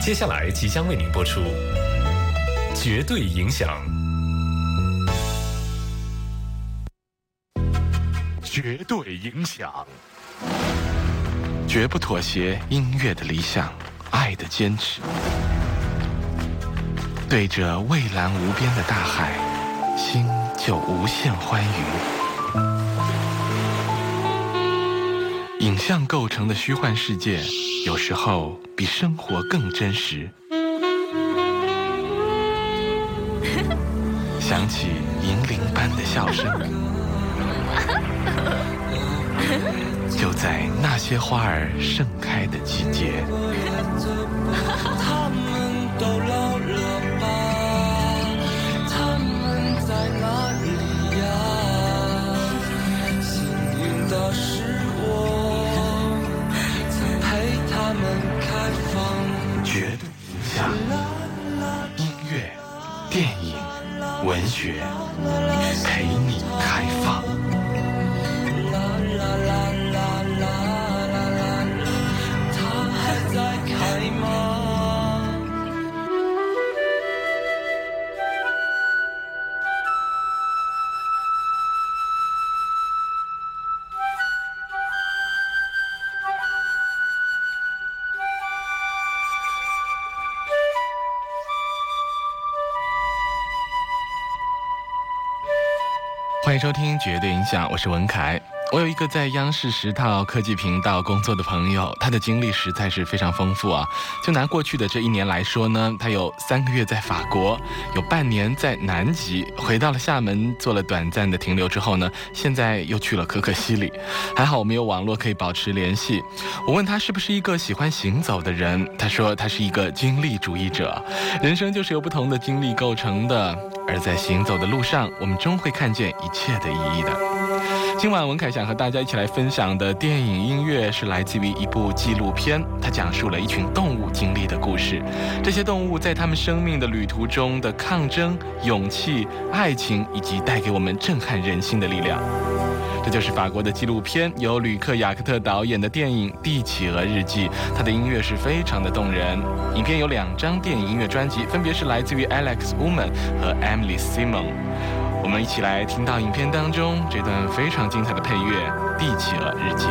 接下来即将为您播出《绝对影响》。绝对影响，绝不妥协。音乐的理想，爱的坚持。对着蔚蓝无边的大海，心就无限欢愉。影像构成的虚幻世界，有时候比生活更真实。响起银铃般的笑声。就在那些花儿盛开的季节。他们都却，陪你开放。欢迎收听《绝对影响》，我是文凯。我有一个在央视十套科技频道工作的朋友，他的经历实在是非常丰富啊。就拿过去的这一年来说呢，他有三个月在法国，有半年在南极，回到了厦门做了短暂的停留之后呢，现在又去了可可西里。还好我们有网络可以保持联系。我问他是不是一个喜欢行走的人，他说他是一个经历主义者，人生就是由不同的经历构成的，而在行走的路上，我们终会看见一切的意义的。今晚文凯想和大家一起来分享的电影音乐是来自于一部纪录片，它讲述了一群动物经历的故事。这些动物在他们生命的旅途中的抗争、勇气、爱情，以及带给我们震撼人心的力量。这就是法国的纪录片，由吕克·雅克特导演的电影《帝企鹅日记》。它的音乐是非常的动人。影片有两张电影音乐专辑，分别是来自于 Alex Woman 和 Emily Simon。我们一起来听到影片当中这段非常精彩的配乐《地企鹅日记》。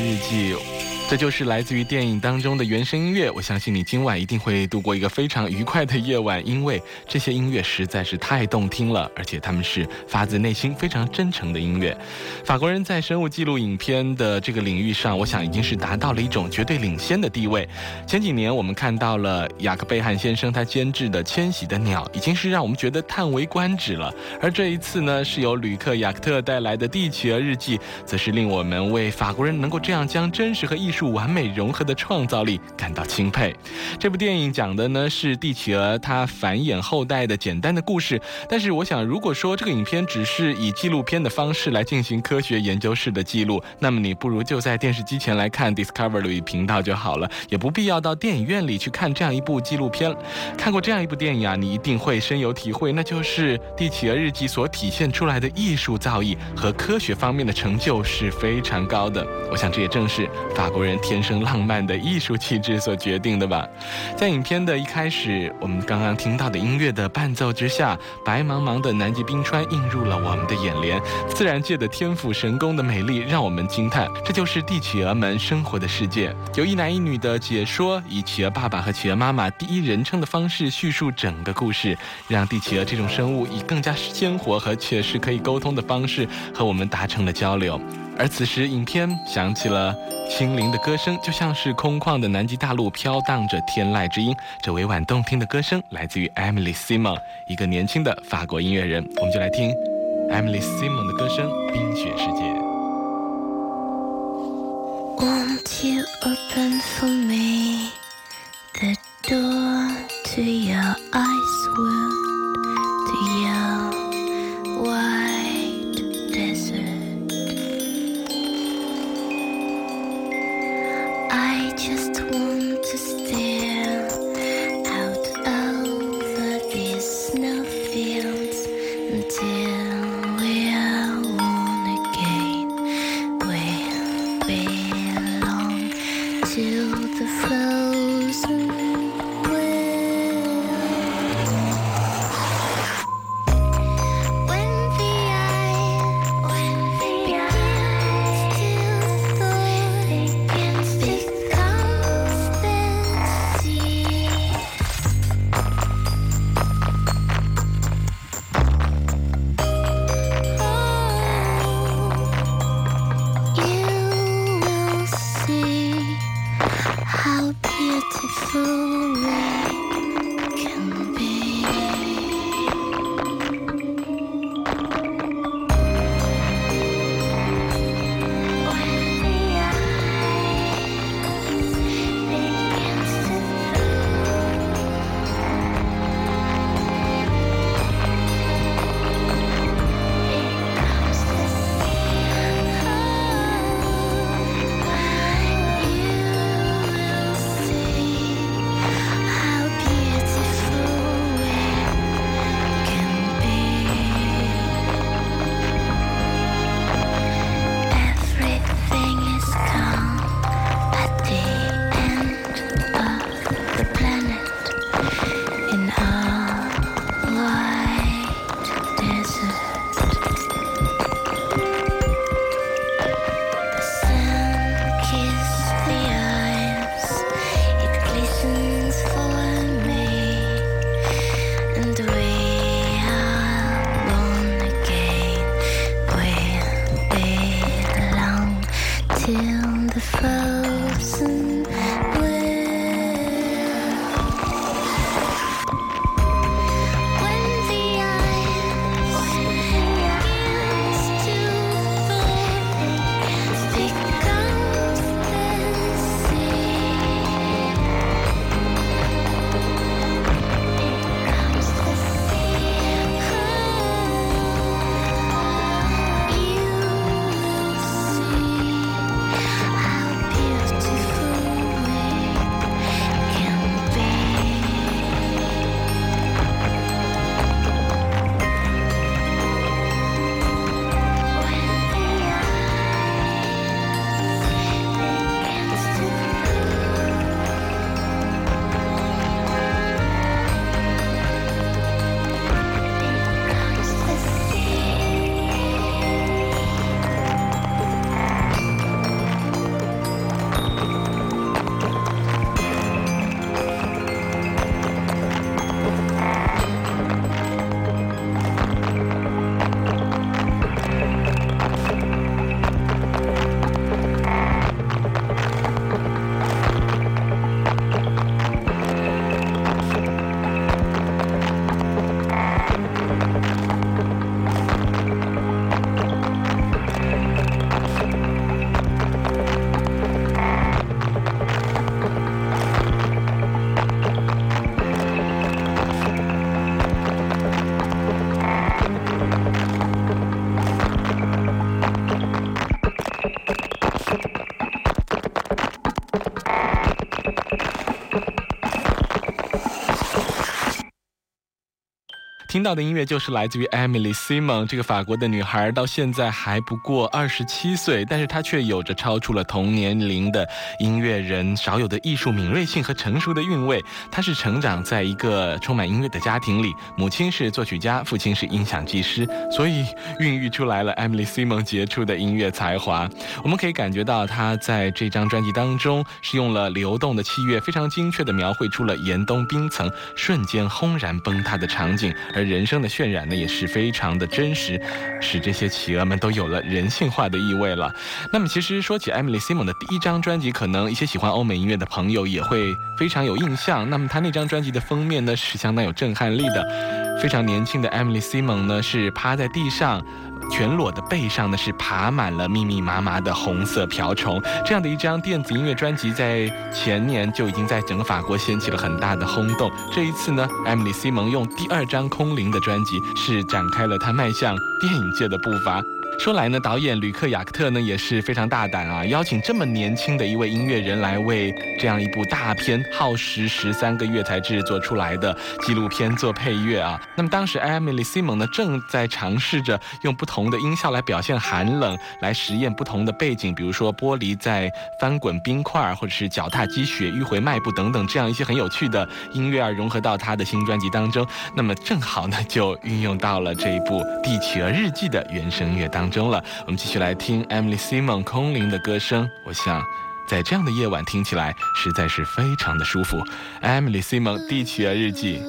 日记》。这就是来自于电影当中的原声音乐，我相信你今晚一定会度过一个非常愉快的夜晚，因为这些音乐实在是太动听了，而且他们是发自内心、非常真诚的音乐。法国人在生物记录影片的这个领域上，我想已经是达到了一种绝对领先的地位。前几年我们看到了雅克贝汉先生他监制的《迁徙的鸟》，已经是让我们觉得叹为观止了。而这一次呢，是由吕克雅克特带来的《地企鹅日记》，则是令我们为法国人能够这样将真实和艺术。完美融合的创造力感到钦佩。这部电影讲的呢是帝企鹅它繁衍后代的简单的故事。但是我想，如果说这个影片只是以纪录片的方式来进行科学研究式的记录，那么你不如就在电视机前来看 Discovery 频道就好了，也不必要到电影院里去看这样一部纪录片。看过这样一部电影啊，你一定会深有体会，那就是《帝企鹅日记》所体现出来的艺术造诣和科学方面的成就是非常高的。我想这也正是法国人。天生浪漫的艺术气质所决定的吧。在影片的一开始，我们刚刚听到的音乐的伴奏之下，白茫茫的南极冰川映入了我们的眼帘。自然界的天府神宫的美丽让我们惊叹。这就是帝企鹅们生活的世界。有一男一女的解说，以企鹅爸爸和企鹅妈妈第一人称的方式叙述整个故事，让帝企鹅这种生物以更加鲜活和且是可以沟通的方式和我们达成了交流。而此时，影片响起了清灵的歌声，就像是空旷的南极大陆飘荡着天籁之音。这委婉动听的歌声来自于 Emily Simon，一个年轻的法国音乐人。我们就来听 Emily Simon 的歌声《冰雪世界》。How Oh. 听到的音乐就是来自于 Emily Simon 这个法国的女孩，到现在还不过二十七岁，但是她却有着超出了同年龄的音乐人少有的艺术敏锐性和成熟的韵味。她是成长在一个充满音乐的家庭里，母亲是作曲家，父亲是音响技师，所以孕育出来了 Emily Simon 杰出的音乐才华。我们可以感觉到她在这张专辑当中是用了流动的器乐，非常精确地描绘出了严冬冰层瞬间轰然崩塌的场景，而人生的渲染呢也是非常的真实，使这些企鹅们都有了人性化的意味了。那么，其实说起 Emily Simon 的第一张专辑，可能一些喜欢欧美音乐的朋友也会非常有印象。那么，他那张专辑的封面呢是相当有震撼力的，非常年轻的 Emily Simon 呢是趴在地上。全裸的背上呢是爬满了密密麻麻的红色瓢虫，这样的一张电子音乐专辑在前年就已经在整个法国掀起了很大的轰动。这一次呢，Emily Simon 用第二张空灵的专辑是展开了他迈向电影界的步伐。说来呢，导演吕克雅克特呢也是非常大胆啊，邀请这么年轻的一位音乐人来为这样一部大片耗时十三个月才制作出来的纪录片做配乐啊。那么当时 Emily Simon 呢正在尝试着用不同的音效来表现寒冷，来实验不同的背景，比如说玻璃在翻滚冰块，或者是脚踏积雪迂回迈步等等这样一些很有趣的音乐啊，融合到他的新专辑当中。那么正好呢就运用到了这一部《地企鹅日记》的原声乐当。当中了，我们继续来听 Emily Simon 空灵的歌声。我想，在这样的夜晚听起来实在是非常的舒服。Emily Simon《地企鹅日记》。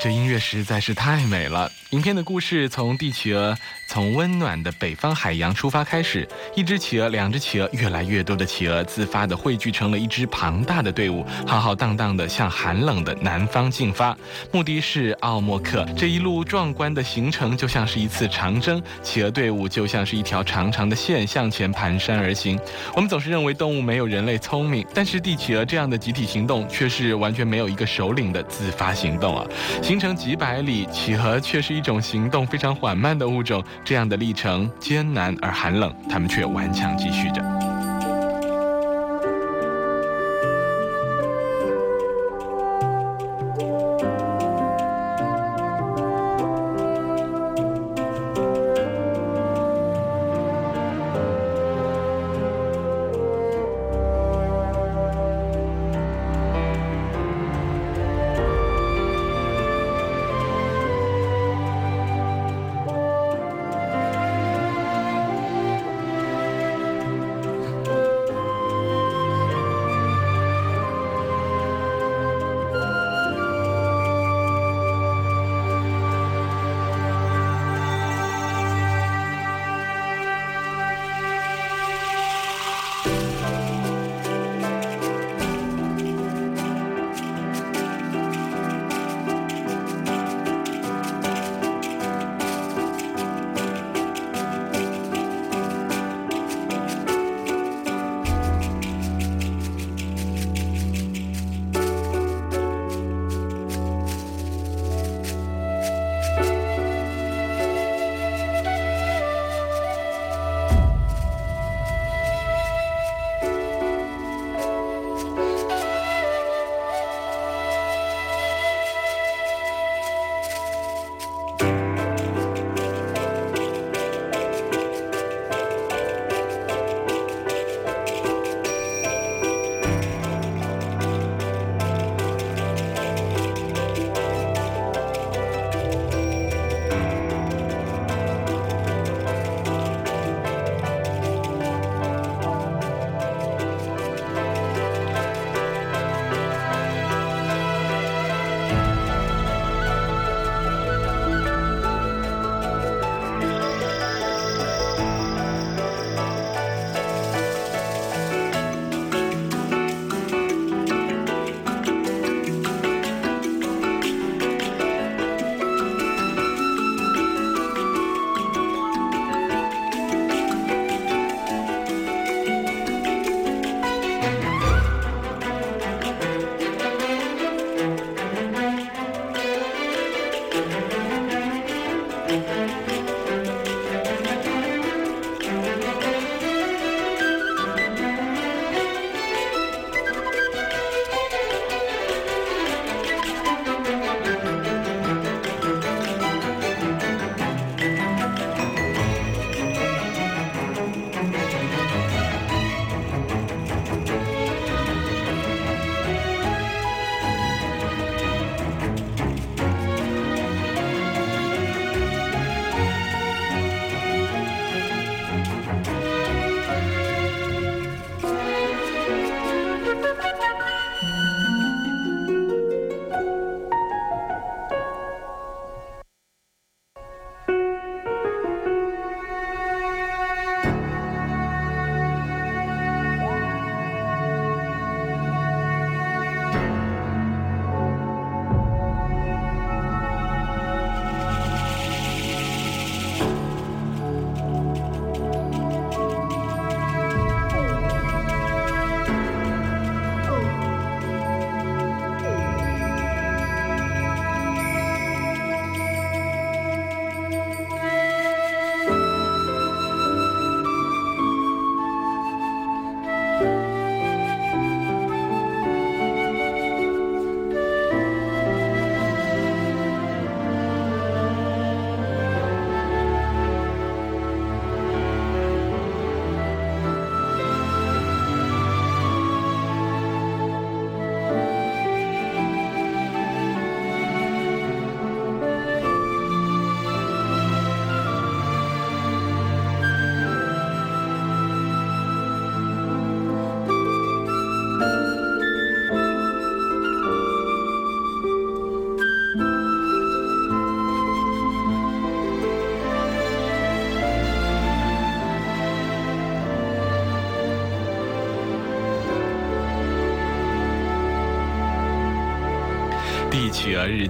这音乐实在是太美了。影片的故事从帝企鹅从温暖的北方海洋出发开始，一只企鹅，两只企鹅，越来越多的企鹅自发地汇聚成了一支庞大的队伍，浩浩荡荡地向寒冷的南方进发，目的是奥莫克。这一路壮观的行程就像是一次长征，企鹅队伍就像是一条长长的线向前蹒跚而行。我们总是认为动物没有人类聪明，但是帝企鹅这样的集体行动却是完全没有一个首领的自发行动啊！行程几百里，企鹅却是一。一种行动非常缓慢的物种，这样的历程艰难而寒冷，他们却顽强继续着。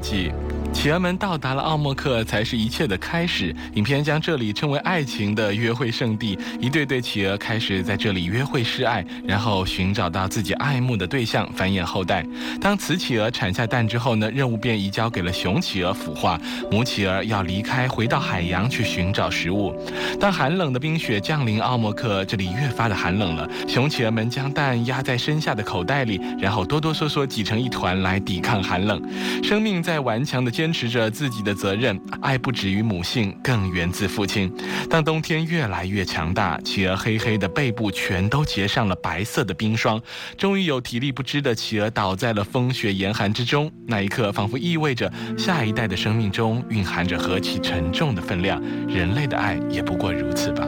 记。企鹅们到达了奥莫克，才是一切的开始。影片将这里称为爱情的约会圣地，一对对企鹅开始在这里约会示爱，然后寻找到自己爱慕的对象，繁衍后代。当雌企鹅产下蛋之后呢，任务便移交给了雄企鹅孵化，母企鹅要离开，回到海洋去寻找食物。当寒冷的冰雪降临奥莫克，这里越发的寒冷了。雄企鹅们将蛋压在身下的口袋里，然后哆哆嗦嗦挤成一团来抵抗寒冷。生命在顽强的坚。持着自己的责任，爱不止于母性，更源自父亲。当冬天越来越强大，企鹅黑黑的背部全都结上了白色的冰霜，终于有体力不支的企鹅倒在了风雪严寒之中。那一刻，仿佛意味着下一代的生命中蕴含着何其沉重的分量。人类的爱也不过如此吧。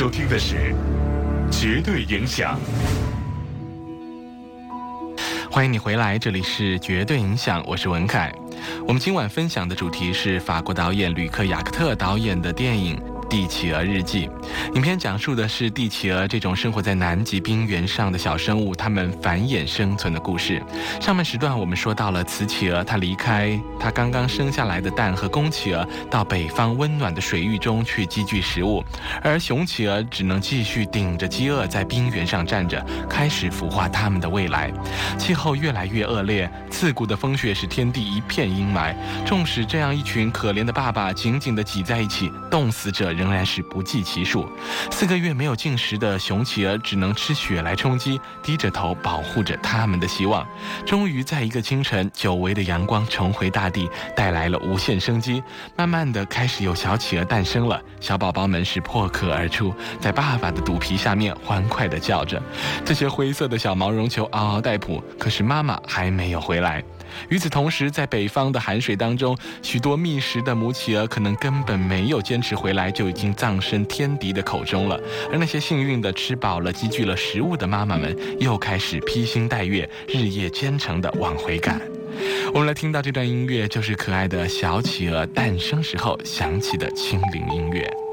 收听的是《绝对影响》，欢迎你回来，这里是《绝对影响》，我是文凯。我们今晚分享的主题是法国导演吕克·雅克特导演的电影。《帝企鹅日记》影片讲述的是帝企鹅这种生活在南极冰原上的小生物，它们繁衍生存的故事。上半时段我们说到了雌企鹅，它离开它刚刚生下来的蛋和公企鹅，到北方温暖的水域中去积聚食物，而雄企鹅只能继续顶着饥饿在冰原上站着，开始孵化它们的未来。气候越来越恶劣，刺骨的风雪使天地一片阴霾。纵使这样一群可怜的爸爸紧紧地挤在一起，冻死者。仍然是不计其数。四个月没有进食的雄企鹅只能吃雪来充饥，低着头保护着他们的希望。终于在一个清晨，久违的阳光重回大地，带来了无限生机。慢慢的，开始有小企鹅诞生了。小宝宝们是破壳而出，在爸爸的肚皮下面欢快地叫着。这些灰色的小毛绒球嗷嗷待哺，可是妈妈还没有回来。与此同时，在北方的寒水当中，许多觅食的母企鹅可能根本没有坚持回来，就已经葬身天敌的口中了。而那些幸运的吃饱了、积聚了食物的妈妈们，又开始披星戴月、日夜兼程地往回赶。我们来听到这段音乐，就是可爱的小企鹅诞生时候响起的轻灵音乐。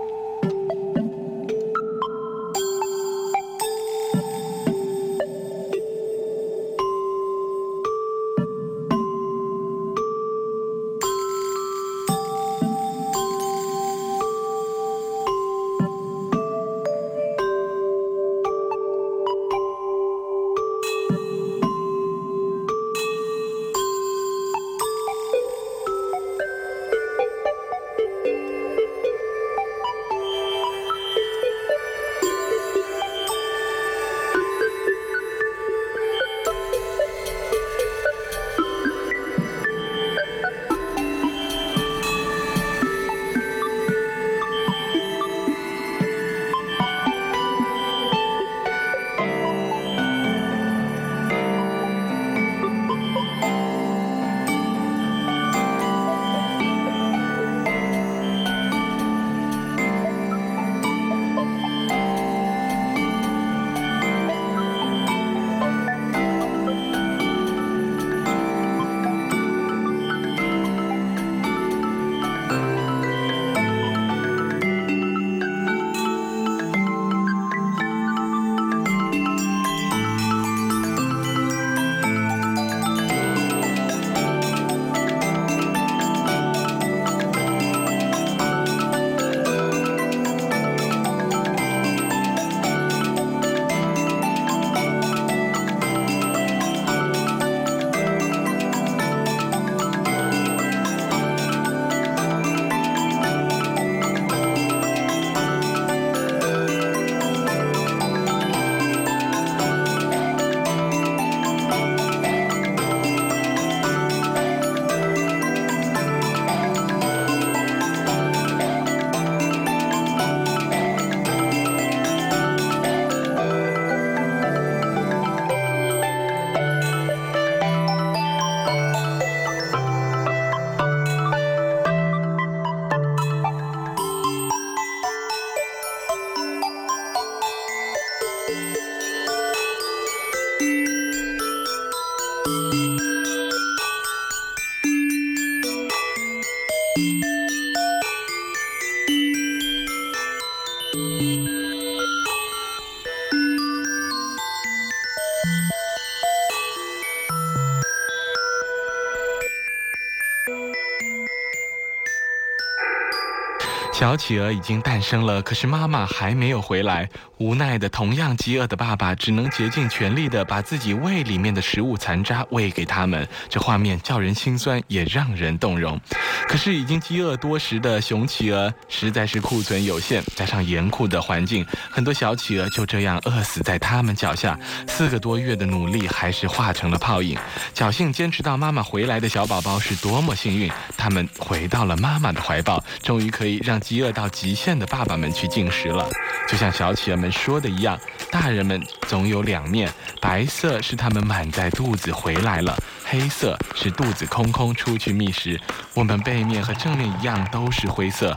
小企鹅已经诞生了，可是妈妈还没有回来。无奈的，同样饥饿的爸爸只能竭尽全力的把自己胃里面的食物残渣喂给他们。这画面叫人心酸，也让人动容。可是已经饥饿多时的熊企鹅实在是库存有限，加上严酷的环境，很多小企鹅就这样饿死在他们脚下。四个多月的努力还是化成了泡影。侥幸坚持到妈妈回来的小宝宝是多么幸运，他们回到了妈妈的怀抱，终于可以让饥饿到极限的爸爸们去进食了。就像小企鹅们。说的一样，大人们总有两面，白色是他们满载肚子回来了，黑色是肚子空空出去觅食。我们背面和正面一样都是灰色，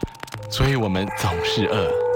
所以我们总是饿。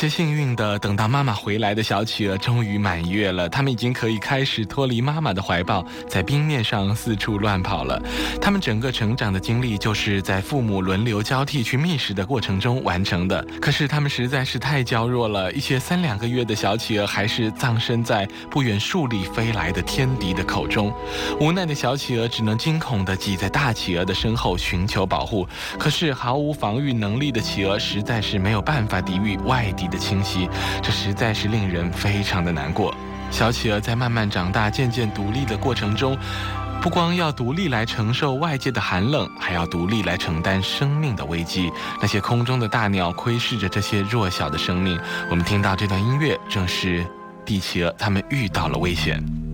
些幸运的等到妈妈回来的小企鹅终于满月了，它们已经可以开始脱离妈妈的怀抱，在冰面上四处乱跑了。它们整个成长的经历就是在父母轮流交替去觅食的过程中完成的。可是它们实在是太娇弱了，一些三两个月的小企鹅还是葬身在不远数里飞来的天敌的口中。无奈的小企鹅只能惊恐地挤在大企鹅的身后寻求保护。可是毫无防御能力的企鹅实在是没有办法抵御外。地的清晰，这实在是令人非常的难过。小企鹅在慢慢长大、渐渐独立的过程中，不光要独立来承受外界的寒冷，还要独立来承担生命的危机。那些空中的大鸟窥视着这些弱小的生命。我们听到这段音乐，正是帝企鹅他们遇到了危险。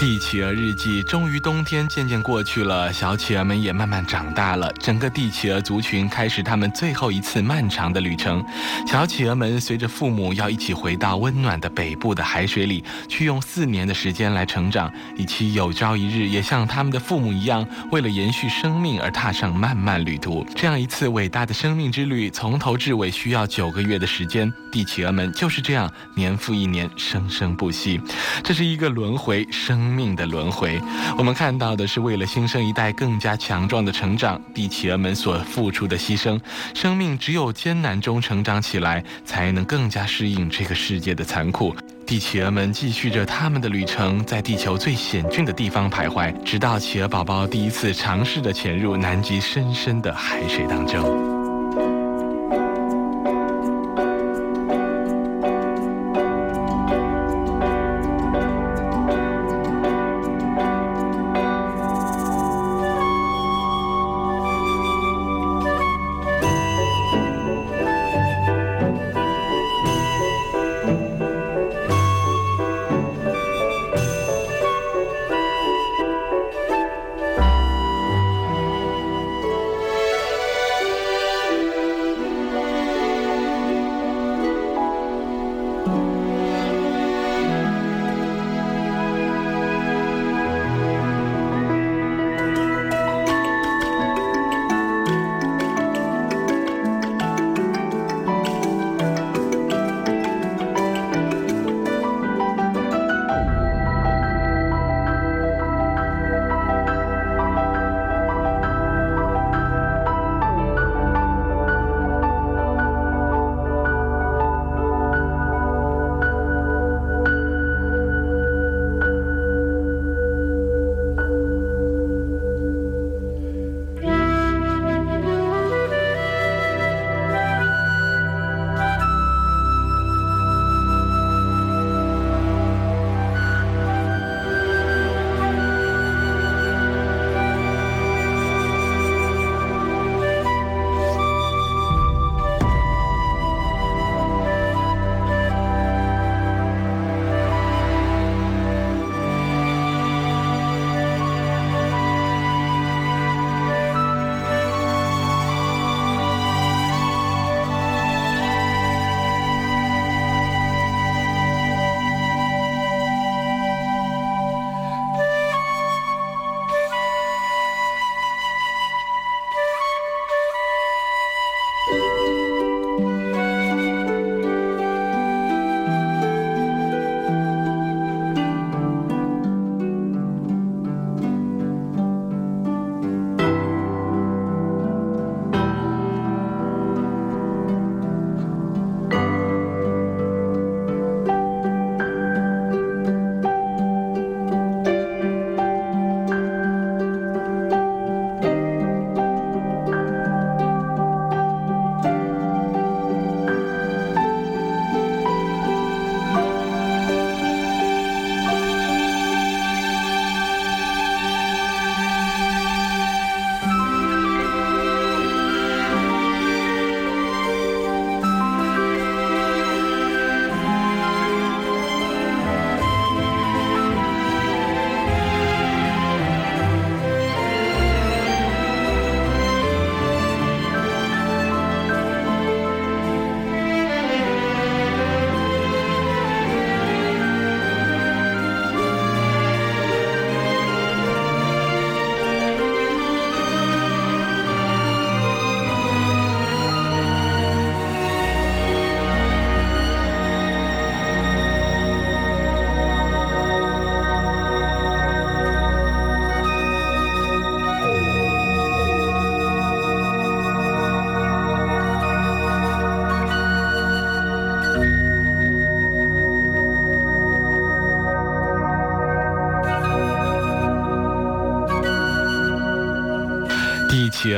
帝企鹅日记终于冬天渐渐过去了，小企鹅们也慢慢长大了。整个帝企鹅族群开始他们最后一次漫长的旅程。小企鹅们随着父母要一起回到温暖的北部的海水里，去用四年的时间来成长，以期有朝一日也像他们的父母一样，为了延续生命而踏上漫漫旅途。这样一次伟大的生命之旅，从头至尾需要九个月的时间。帝企鹅们就是这样年复一年，生生不息。这是一个轮回生。生命的轮回，我们看到的是为了新生一代更加强壮的成长，地企鹅们所付出的牺牲。生命只有艰难中成长起来，才能更加适应这个世界的残酷。地企鹅们继续着他们的旅程，在地球最险峻的地方徘徊，直到企鹅宝宝第一次尝试的潜入南极深深的海水当中。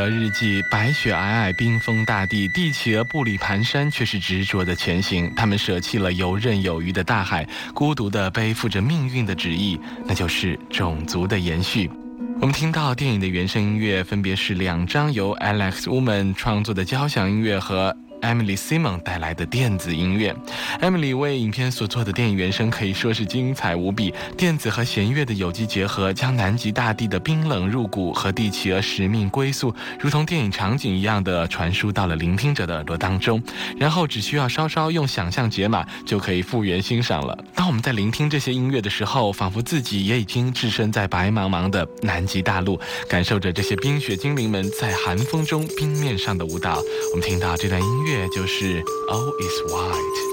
日记：白雪皑皑，冰封大地，帝企鹅步履蹒跚，却是执着的前行。他们舍弃了游刃有余的大海，孤独地背负着命运的旨意，那就是种族的延续。我们听到电影的原声音乐，分别是两张由 Alex Woman 创作的交响音乐和。Emily Simon 带来的电子音乐。Emily 为影片所做的电影原声可以说是精彩无比，电子和弦乐的有机结合，将南极大地的冰冷入骨和帝企鹅使命归宿，如同电影场景一样的传输到了聆听者的耳朵当中，然后只需要稍稍用想象解码，就可以复原欣赏了。当我们在聆听这些音乐的时候，仿佛自己也已经置身在白茫茫的南极大陆，感受着这些冰雪精灵们在寒风中冰面上的舞蹈。我们听到这段音乐就是 All is White。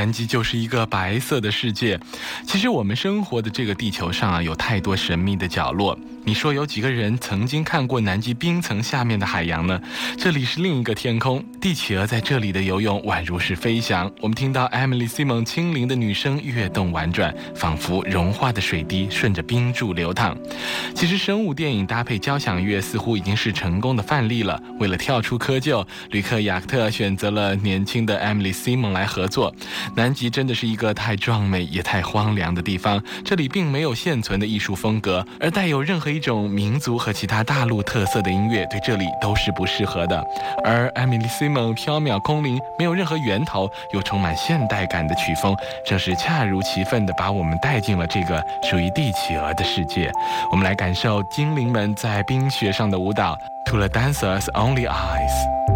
南极就是一个白色的世界。其实我们生活的这个地球上啊，有太多神秘的角落。你说有几个人曾经看过南极冰层下面的海洋呢？这里是另一个天空，帝企鹅在这里的游泳宛如是飞翔。我们听到 Emily Simon 轻灵的女声跃动婉转，仿佛融化的水滴顺着冰柱流淌。其实生物电影搭配交响乐似乎已经是成功的范例了。为了跳出窠臼，旅客雅克特选择了年轻的 Emily Simon 来合作。南极真的是一个太壮美也太荒凉的地方，这里并没有现存的艺术风格，而带有任何。一种民族和其他大陆特色的音乐，对这里都是不适合的。而艾米丽·西蒙飘渺空灵，没有任何源头，又充满现代感的曲风，正是恰如其分地把我们带进了这个属于帝企鹅的世界。我们来感受精灵们在冰雪上的舞蹈，To the dancers only eyes。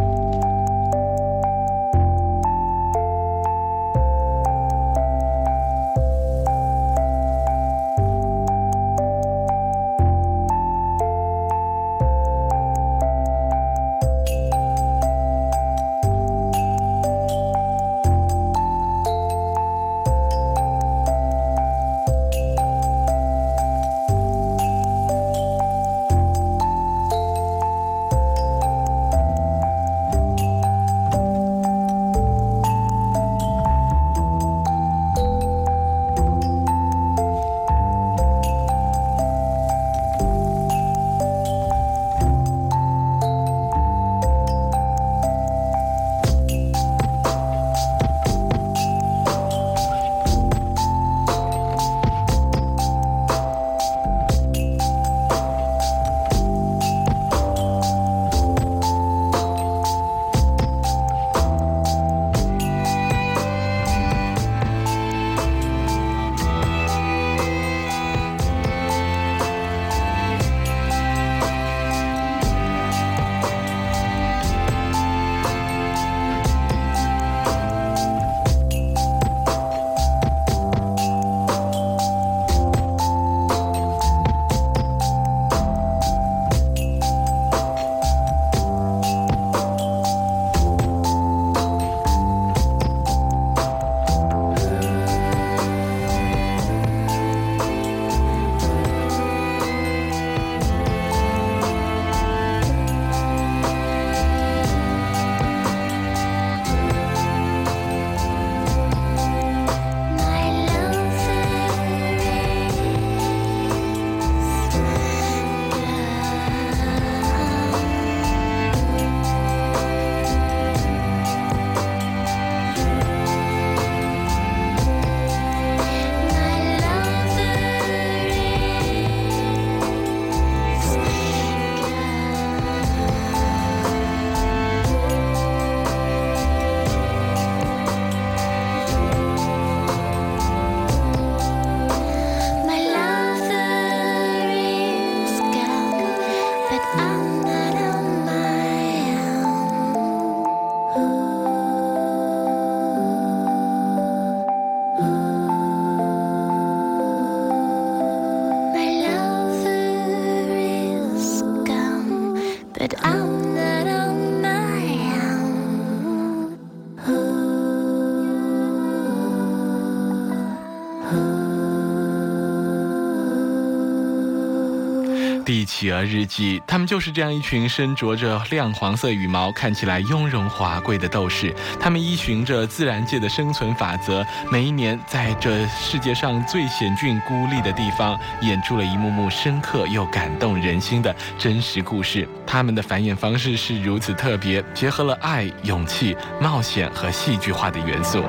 企鹅日记，他们就是这样一群身着着亮黄色羽毛、看起来雍容华贵的斗士。他们依循着自然界的生存法则，每一年在这世界上最险峻孤立的地方，演出了一幕幕深刻又感动人心的真实故事。他们的繁衍方式是如此特别，结合了爱、勇气、冒险和戏剧化的元素。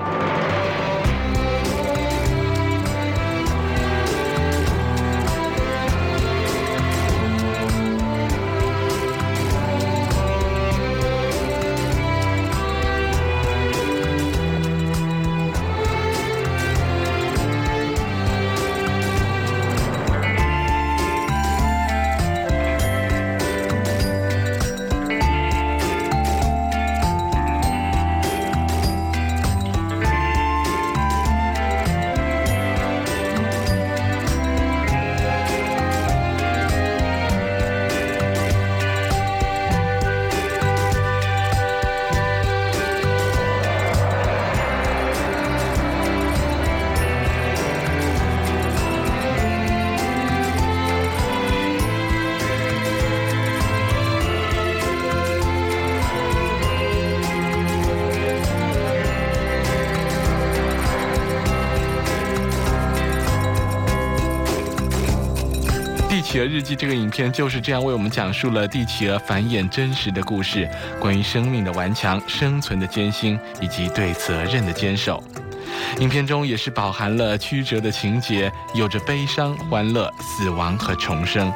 这个影片就是这样为我们讲述了帝企鹅繁衍真实的故事，关于生命的顽强、生存的艰辛以及对责任的坚守。影片中也是饱含了曲折的情节，有着悲伤、欢乐、死亡和重生。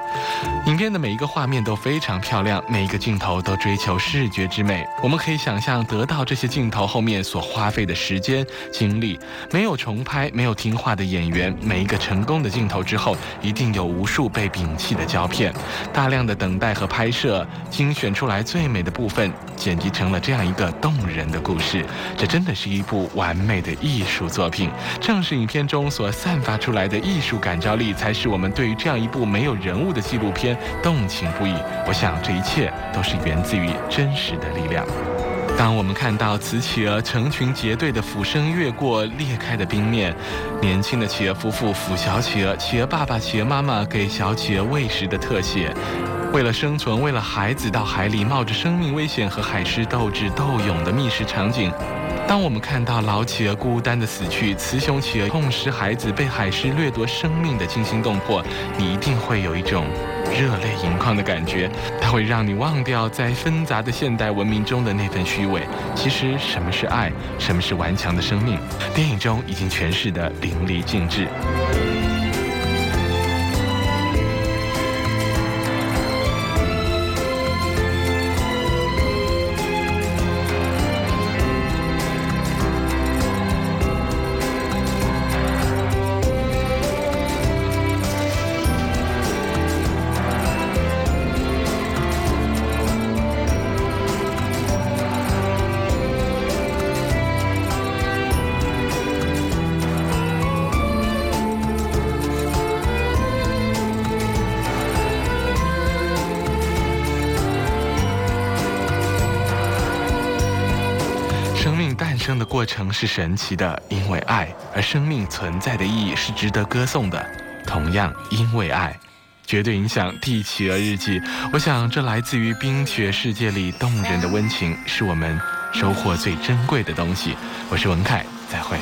影片的每一个画面都非常漂亮，每一个镜头都追求视觉之美。我们可以想象得到这些镜头后面所花费的时间、精力。没有重拍，没有听话的演员，每一个成功的镜头之后，一定有无数被摒弃的胶片。大量的等待和拍摄，精选出来最美的部分，剪辑成了这样一个动人的故事。这真的是一部完美的艺术术。作品正是影片中所散发出来的艺术感召力，才使我们对于这样一部没有人物的纪录片动情不已。我想这一切都是源自于真实的力量。当我们看到雌企鹅成群结队的俯身越过裂开的冰面，年轻的企鹅夫妇抚小企鹅，企鹅爸爸、企鹅妈妈给小企鹅喂食的特写，为了生存，为了孩子到海里冒着生命危险和海狮斗智斗勇的觅食场景。当我们看到老企鹅孤单的死去，雌雄企鹅痛失孩子，被海狮掠夺生命的惊心动魄，你一定会有一种热泪盈眶的感觉。它会让你忘掉在纷杂的现代文明中的那份虚伪。其实，什么是爱？什么是顽强的生命？电影中已经诠释得淋漓尽致。生的过程是神奇的，因为爱；而生命存在的意义是值得歌颂的，同样因为爱，绝对影响《帝企鹅日记》。我想，这来自于冰雪世界里动人的温情，是我们收获最珍贵的东西。我是文凯，再会。